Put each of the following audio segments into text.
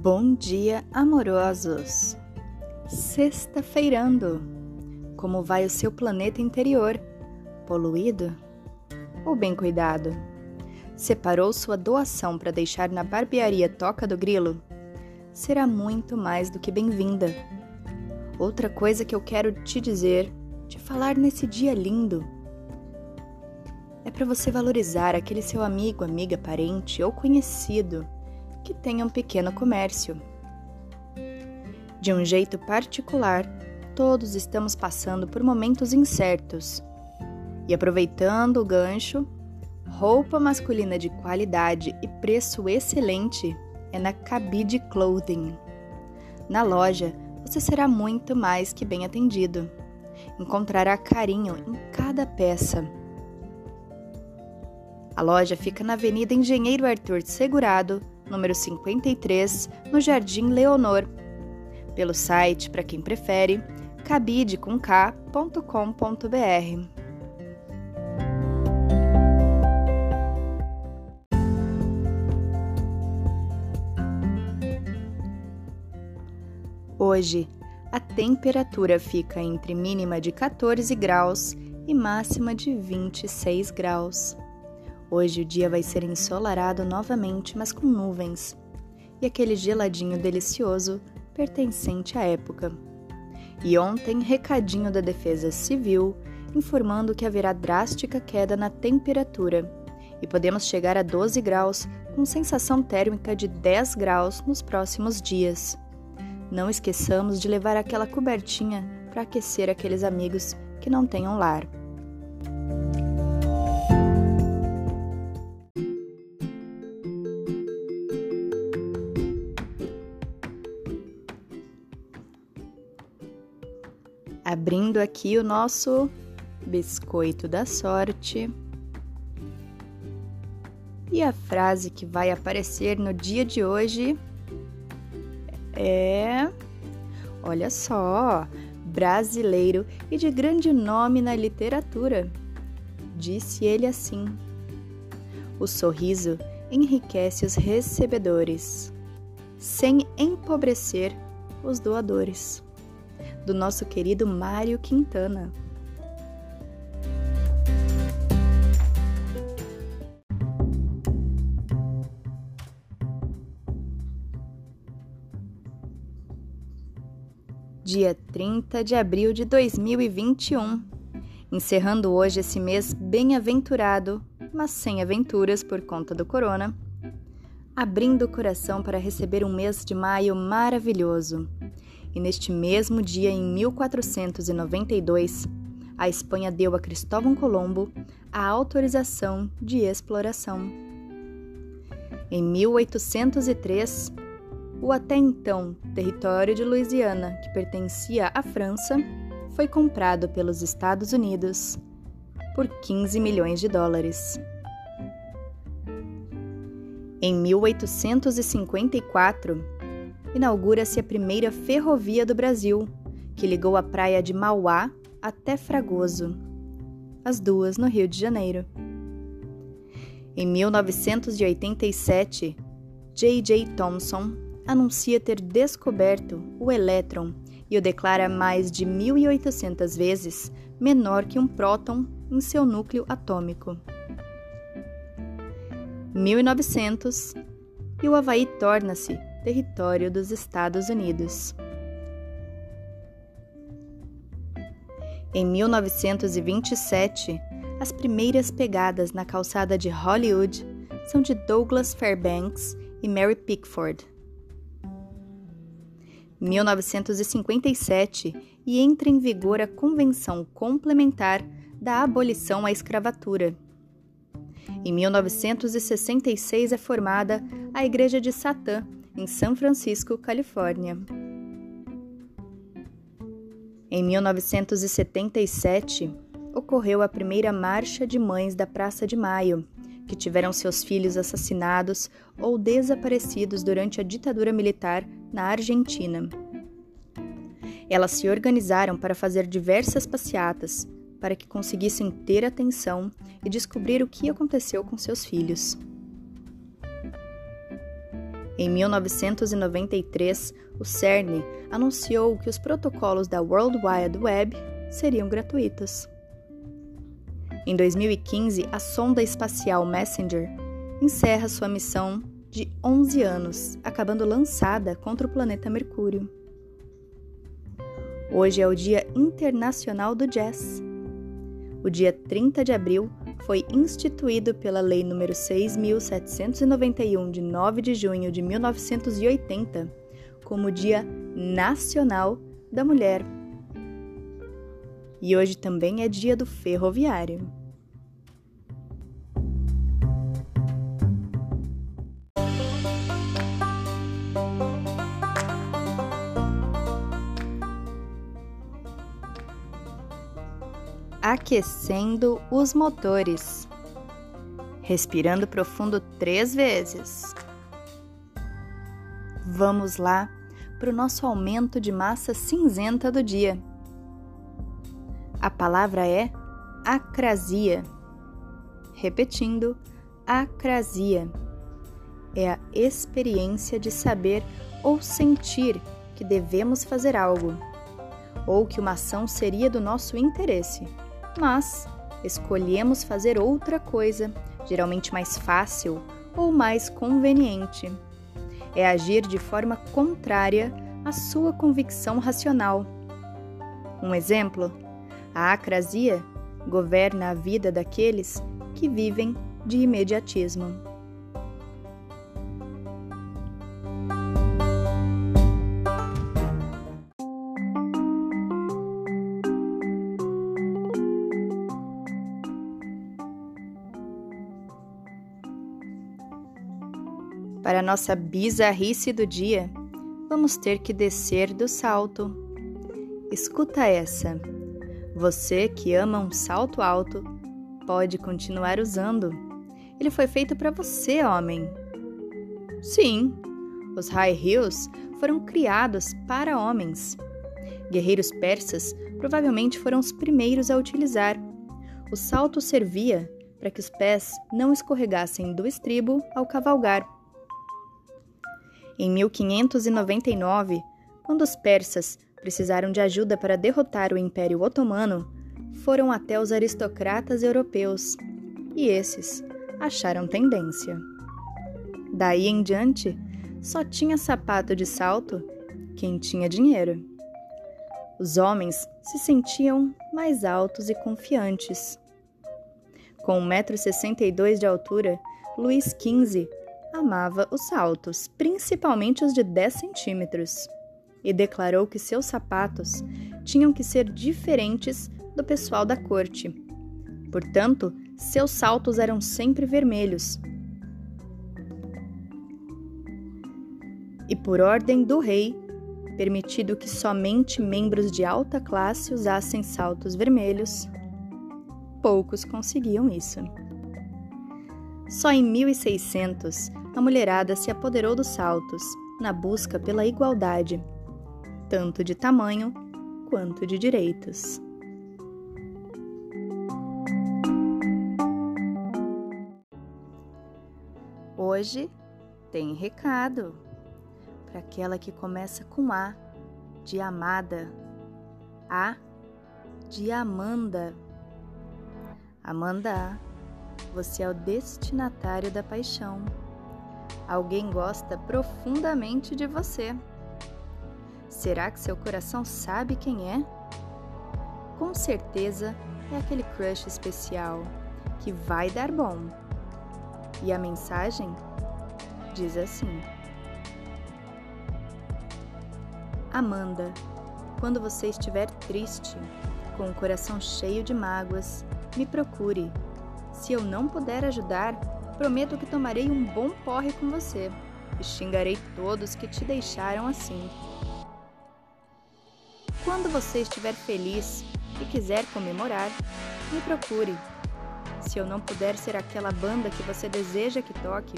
Bom dia, amorosos! Sexta-feirando! Como vai o seu planeta interior? Poluído ou bem cuidado? Separou sua doação para deixar na barbearia Toca do Grilo? Será muito mais do que bem-vinda. Outra coisa que eu quero te dizer, te falar nesse dia lindo, é para você valorizar aquele seu amigo, amiga, parente ou conhecido que tenha um pequeno comércio. De um jeito particular, todos estamos passando por momentos incertos. E aproveitando o gancho, roupa masculina de qualidade e preço excelente é na Cabide Clothing. Na loja, você será muito mais que bem atendido. Encontrará carinho em cada peça. A loja fica na Avenida Engenheiro Arthur Segurado, número 53, no Jardim Leonor. Pelo site, para quem prefere, cabide.com.br. Hoje, a temperatura fica entre mínima de 14 graus e máxima de 26 graus. Hoje o dia vai ser ensolarado novamente, mas com nuvens, e aquele geladinho delicioso pertencente à época. E ontem, recadinho da Defesa Civil informando que haverá drástica queda na temperatura e podemos chegar a 12 graus com sensação térmica de 10 graus nos próximos dias. Não esqueçamos de levar aquela cobertinha para aquecer aqueles amigos que não tenham lar. Abrindo aqui o nosso biscoito da sorte. E a frase que vai aparecer no dia de hoje é: Olha só, brasileiro e de grande nome na literatura. Disse ele assim: O sorriso enriquece os recebedores, sem empobrecer os doadores do nosso querido Mário Quintana. Dia 30 de abril de 2021. Encerrando hoje esse mês bem-aventurado, mas sem aventuras por conta do corona. Abrindo o coração para receber um mês de maio maravilhoso e neste mesmo dia, em 1492, a Espanha deu a Cristóvão Colombo a autorização de exploração. Em 1803, o até então território de Louisiana, que pertencia à França, foi comprado pelos Estados Unidos por 15 milhões de dólares. Em 1854, inaugura-se a primeira ferrovia do Brasil, que ligou a praia de Mauá até Fragoso, as duas no Rio de Janeiro. Em 1987, J.J. Thomson anuncia ter descoberto o elétron e o declara mais de 1.800 vezes menor que um próton em seu núcleo atômico. 1900 e o Havaí torna-se território dos Estados Unidos. Em 1927, as primeiras pegadas na calçada de Hollywood são de Douglas Fairbanks e Mary Pickford. 1957 e entra em vigor a Convenção Complementar da Abolição à Escravatura. Em 1966 é formada a Igreja de Satã, em São Francisco, Califórnia. Em 1977, ocorreu a primeira marcha de mães da Praça de Maio, que tiveram seus filhos assassinados ou desaparecidos durante a ditadura militar na Argentina. Elas se organizaram para fazer diversas passeatas para que conseguissem ter atenção e descobrir o que aconteceu com seus filhos. Em 1993, o CERN anunciou que os protocolos da World Wide Web seriam gratuitos. Em 2015, a sonda espacial Messenger encerra sua missão de 11 anos, acabando lançada contra o planeta Mercúrio. Hoje é o Dia Internacional do Jazz. O dia 30 de abril foi instituído pela Lei nº 6.791, de 9 de junho de 1980, como Dia Nacional da Mulher. E hoje também é dia do ferroviário. Aquecendo os motores. Respirando profundo três vezes. Vamos lá para o nosso aumento de massa cinzenta do dia. A palavra é acrasia. Repetindo, acrasia. É a experiência de saber ou sentir que devemos fazer algo, ou que uma ação seria do nosso interesse mas escolhemos fazer outra coisa, geralmente mais fácil ou mais conveniente. É agir de forma contrária à sua convicção racional. Um exemplo: a acrasia governa a vida daqueles que vivem de imediatismo. Nossa bizarrice do dia, vamos ter que descer do salto. Escuta essa. Você que ama um salto alto, pode continuar usando. Ele foi feito para você, homem. Sim, os high heels foram criados para homens. Guerreiros persas provavelmente foram os primeiros a utilizar. O salto servia para que os pés não escorregassem do estribo ao cavalgar. Em 1599, quando os persas precisaram de ajuda para derrotar o Império Otomano, foram até os aristocratas europeus e esses acharam tendência. Daí em diante, só tinha sapato de salto quem tinha dinheiro. Os homens se sentiam mais altos e confiantes. Com 1,62m de altura, Luís XV amava os saltos, principalmente os de 10 centímetros, e declarou que seus sapatos tinham que ser diferentes do pessoal da corte. Portanto, seus saltos eram sempre vermelhos. E por ordem do rei, permitido que somente membros de alta classe usassem saltos vermelhos. Poucos conseguiam isso. Só em 1600 a mulherada se apoderou dos saltos, na busca pela igualdade, tanto de tamanho quanto de direitos. Hoje tem recado para aquela que começa com A, de amada, A de Amanda. Amanda, você é o destinatário da paixão. Alguém gosta profundamente de você. Será que seu coração sabe quem é? Com certeza é aquele crush especial que vai dar bom. E a mensagem diz assim: Amanda, quando você estiver triste, com o coração cheio de mágoas, me procure. Se eu não puder ajudar, Prometo que tomarei um bom porre com você e xingarei todos que te deixaram assim. Quando você estiver feliz e quiser comemorar, me procure. Se eu não puder ser aquela banda que você deseja que toque,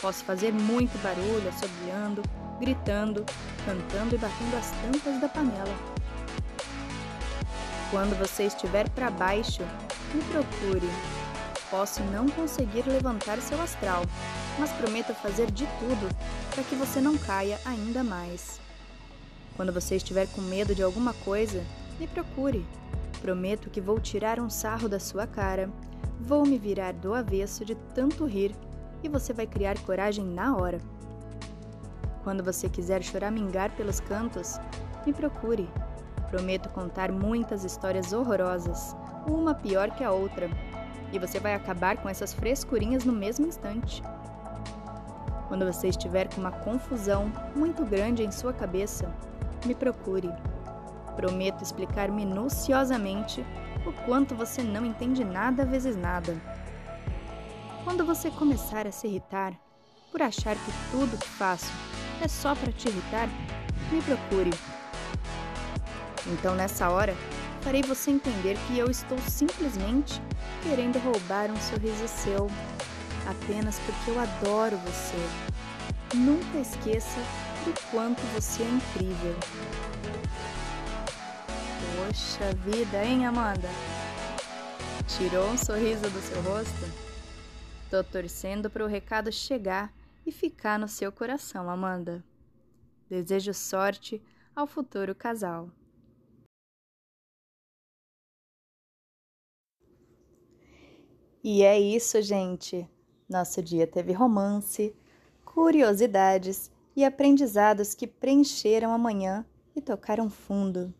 posso fazer muito barulho, assobiando, gritando, cantando e batendo as tampas da panela. Quando você estiver para baixo, me procure Posso não conseguir levantar seu astral, mas prometo fazer de tudo para que você não caia ainda mais. Quando você estiver com medo de alguma coisa, me procure. Prometo que vou tirar um sarro da sua cara, vou me virar do avesso de tanto rir e você vai criar coragem na hora. Quando você quiser choramingar pelos cantos, me procure. Prometo contar muitas histórias horrorosas, uma pior que a outra, e você vai acabar com essas frescurinhas no mesmo instante. Quando você estiver com uma confusão muito grande em sua cabeça, me procure. Prometo explicar minuciosamente o quanto você não entende nada vezes nada. Quando você começar a se irritar por achar que tudo que faço é só para te irritar, me procure. Então, nessa hora, farei você entender que eu estou simplesmente querendo roubar um sorriso seu, apenas porque eu adoro você. Nunca esqueça do quanto você é incrível. Poxa vida, hein, Amanda? Tirou um sorriso do seu rosto? Tô torcendo para o recado chegar e ficar no seu coração, Amanda. Desejo sorte ao futuro casal. E é isso, gente. Nosso dia teve romance, curiosidades e aprendizados que preencheram a manhã e tocaram fundo.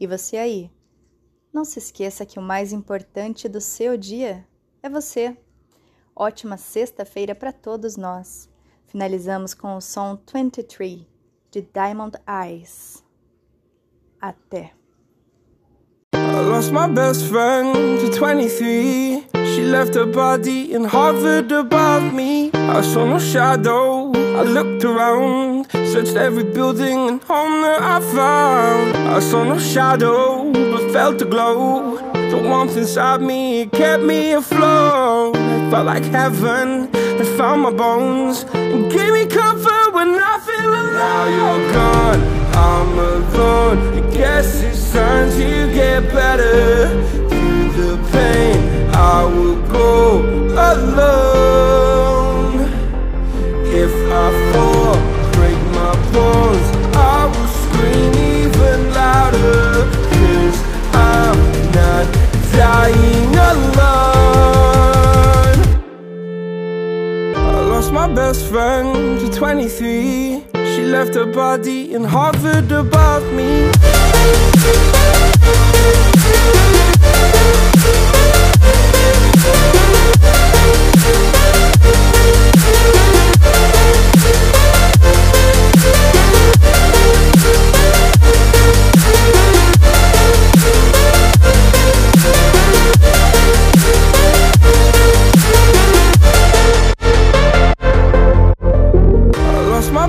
E você aí? Não se esqueça que o mais importante do seu dia é você. Ótima sexta-feira para todos nós. Finalizamos com o som 23 de Diamond Eyes. Até! I lost my best friend to 23 She left her body and hovered above me. I saw no shadow, I looked around Searched every building and home that I found. I saw no shadow, but felt a glow. The warmth inside me kept me afloat. It felt like heaven that found my bones And gave me comfort when I feel alone. Now you're gone, I'm alone. I guess it's time to get better. the pain I will go alone. If I fall, break my bones I will scream even louder Cause I'm not dying alone. I lost my best friend to 23 She left her body and hovered above me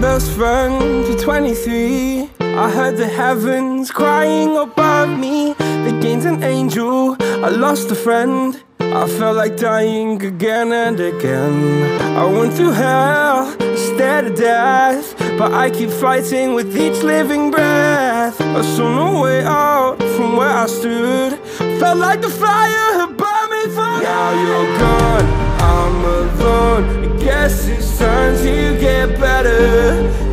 best friend to 23 I heard the heavens crying above me. They gained an angel, I lost a friend. I felt like dying again and again. I went through hell, stared at death. But I keep fighting with each living breath. I saw no way out from where I stood. Felt like the fire had burned me for Now you're gone I'm alone. I guess it's time to get better.